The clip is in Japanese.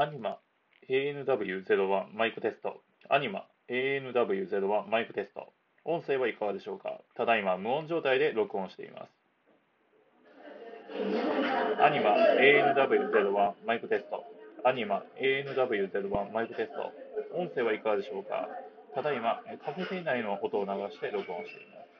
アニマ ANW01 マイクテスト。アニマ ANW01 マイクテスト。音声はいかがでしょうか？ただいま無音状態で録音しています。アニマ ANW01 マイクテスト。アニマ ANW01 マイクテスト。音声はいかがでしょうか？ただいまカフェ店内の音を流して録音しています。